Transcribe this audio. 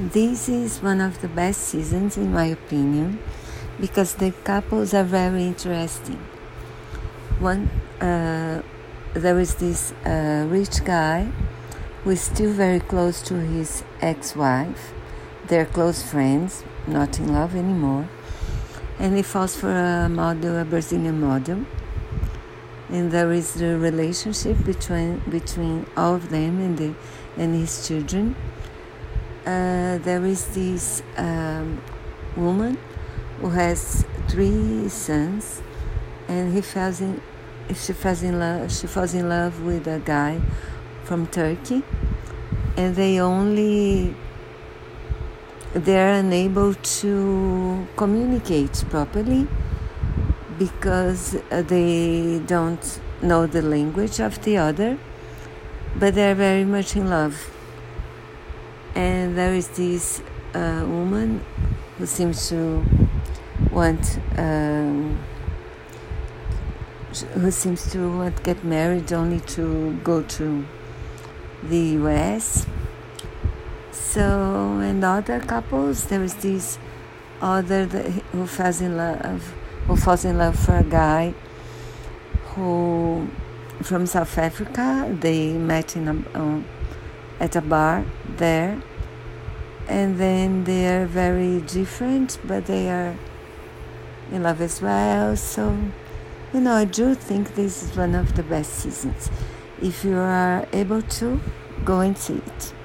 This is one of the best seasons, in my opinion, because the couples are very interesting. One, uh, there is this uh, rich guy who is still very close to his ex-wife. They're close friends, not in love anymore, and he falls for a model, a Brazilian model. And there is the relationship between between all of them and the and his children uh, there is this um, woman who has three sons, and he falls in. She falls in love. She falls in love with a guy from Turkey, and they only they are unable to communicate properly because they don't know the language of the other, but they're very much in love and there is this uh, woman who seems to want um, who seems to want get married only to go to the US. So, and other couples, there is this other who falls in love, who falls in love for a guy who from South Africa. They met in a. Uh, at a bar there. And then they are very different but they are in love as well. So you know i do think this is one of the best seasons if you are able to go and see it